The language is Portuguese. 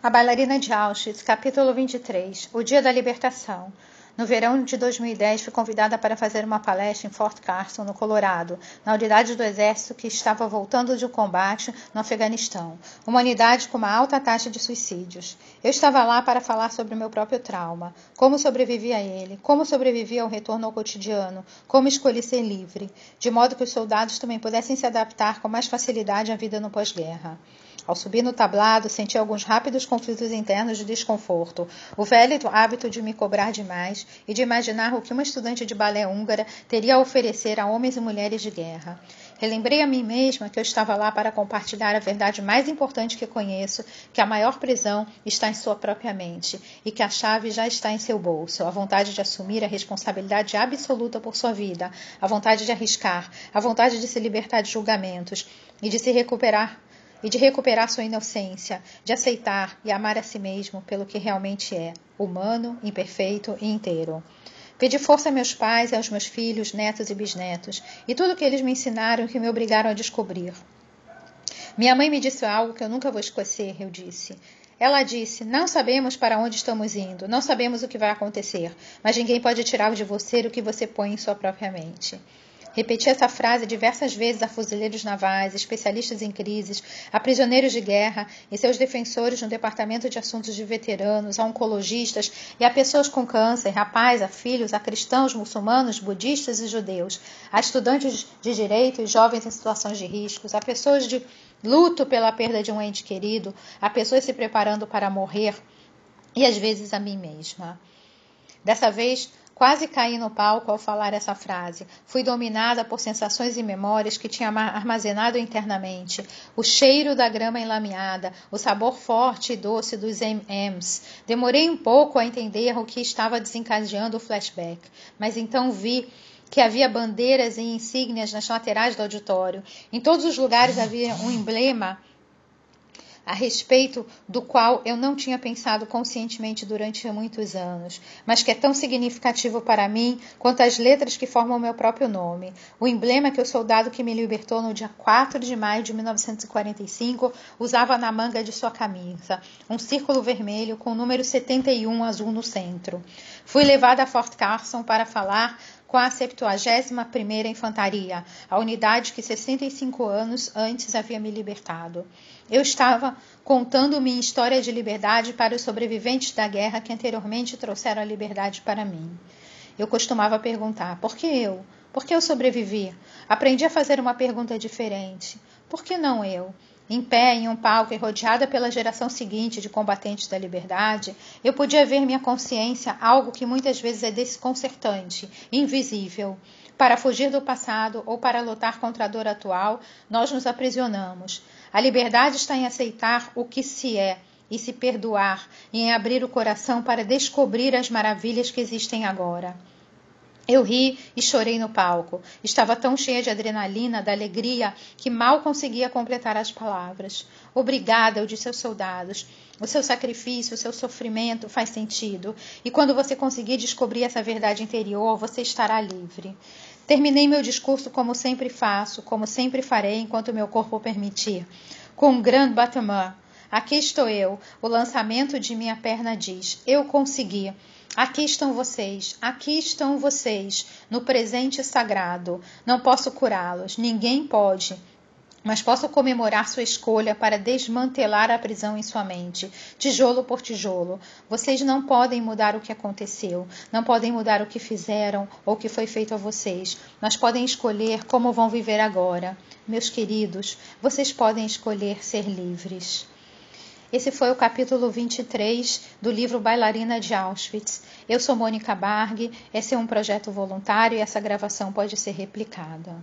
A bailarina de Auschwitz, capítulo 23, o dia da libertação. No verão de 2010, fui convidada para fazer uma palestra em Fort Carson, no Colorado, na unidade do exército que estava voltando de um combate no Afeganistão, uma unidade com uma alta taxa de suicídios. Eu estava lá para falar sobre o meu próprio trauma, como sobrevivi a ele, como sobrevivi ao retorno ao cotidiano, como escolhi ser livre, de modo que os soldados também pudessem se adaptar com mais facilidade à vida no pós-guerra. Ao subir no tablado, senti alguns rápidos conflitos internos de desconforto. O velho hábito de me cobrar demais e de imaginar o que uma estudante de balé húngara teria a oferecer a homens e mulheres de guerra. Relembrei a mim mesma que eu estava lá para compartilhar a verdade mais importante que conheço, que a maior prisão está em sua própria mente e que a chave já está em seu bolso, a vontade de assumir a responsabilidade absoluta por sua vida, a vontade de arriscar, a vontade de se libertar de julgamentos e de se recuperar e de recuperar sua inocência, de aceitar e amar a si mesmo pelo que realmente é, humano, imperfeito e inteiro. Pedi força a meus pais aos meus filhos, netos e bisnetos, e tudo o que eles me ensinaram e que me obrigaram a descobrir. Minha mãe me disse algo que eu nunca vou esquecer, eu disse. Ela disse: Não sabemos para onde estamos indo, não sabemos o que vai acontecer, mas ninguém pode tirar de você o que você põe em sua própria mente. Repeti essa frase diversas vezes a fuzileiros navais, especialistas em crises, a prisioneiros de guerra e seus defensores no Departamento de Assuntos de Veteranos, a oncologistas e a pessoas com câncer, pais, a filhos, a cristãos, muçulmanos, budistas e judeus, a estudantes de direito e jovens em situações de riscos, a pessoas de luto pela perda de um ente querido, a pessoas se preparando para morrer e às vezes a mim mesma. Dessa vez, Quase caí no palco ao falar essa frase. Fui dominada por sensações e memórias que tinha armazenado internamente. O cheiro da grama enlameada, o sabor forte e doce dos M&M's. Demorei um pouco a entender o que estava desencadeando o flashback, mas então vi que havia bandeiras e insígnias nas laterais do auditório. Em todos os lugares havia um emblema a respeito do qual eu não tinha pensado conscientemente durante muitos anos, mas que é tão significativo para mim quanto as letras que formam meu próprio nome. O emblema que o soldado que me libertou no dia 4 de maio de 1945 usava na manga de sua camisa, um círculo vermelho com o número 71 azul no centro. Fui levada a Fort Carson para falar com a 71ª Infantaria, a unidade que 65 anos antes havia me libertado. Eu estava contando minha história de liberdade para os sobreviventes da guerra que anteriormente trouxeram a liberdade para mim. Eu costumava perguntar: por que eu? Por que eu sobrevivi? Aprendi a fazer uma pergunta diferente: por que não eu? Em pé em um palco e rodeada pela geração seguinte de combatentes da liberdade, eu podia ver minha consciência algo que muitas vezes é desconcertante, invisível. Para fugir do passado ou para lutar contra a dor atual, nós nos aprisionamos. A liberdade está em aceitar o que se é e se perdoar, e em abrir o coração para descobrir as maravilhas que existem agora. Eu ri e chorei no palco. Estava tão cheia de adrenalina, da alegria, que mal conseguia completar as palavras. Obrigada, eu disse aos soldados. O seu sacrifício, o seu sofrimento faz sentido. E quando você conseguir descobrir essa verdade interior, você estará livre. Terminei meu discurso como sempre faço, como sempre farei enquanto meu corpo permitir. Com um grande battement. Aqui estou eu. O lançamento de minha perna diz: Eu consegui. Aqui estão vocês, aqui estão vocês, no presente sagrado. Não posso curá-los, ninguém pode, mas posso comemorar sua escolha para desmantelar a prisão em sua mente, tijolo por tijolo. Vocês não podem mudar o que aconteceu, não podem mudar o que fizeram ou o que foi feito a vocês, mas podem escolher como vão viver agora. Meus queridos, vocês podem escolher ser livres. Esse foi o capítulo 23 do livro Bailarina de Auschwitz. Eu sou Mônica Barg, esse é um projeto voluntário e essa gravação pode ser replicada.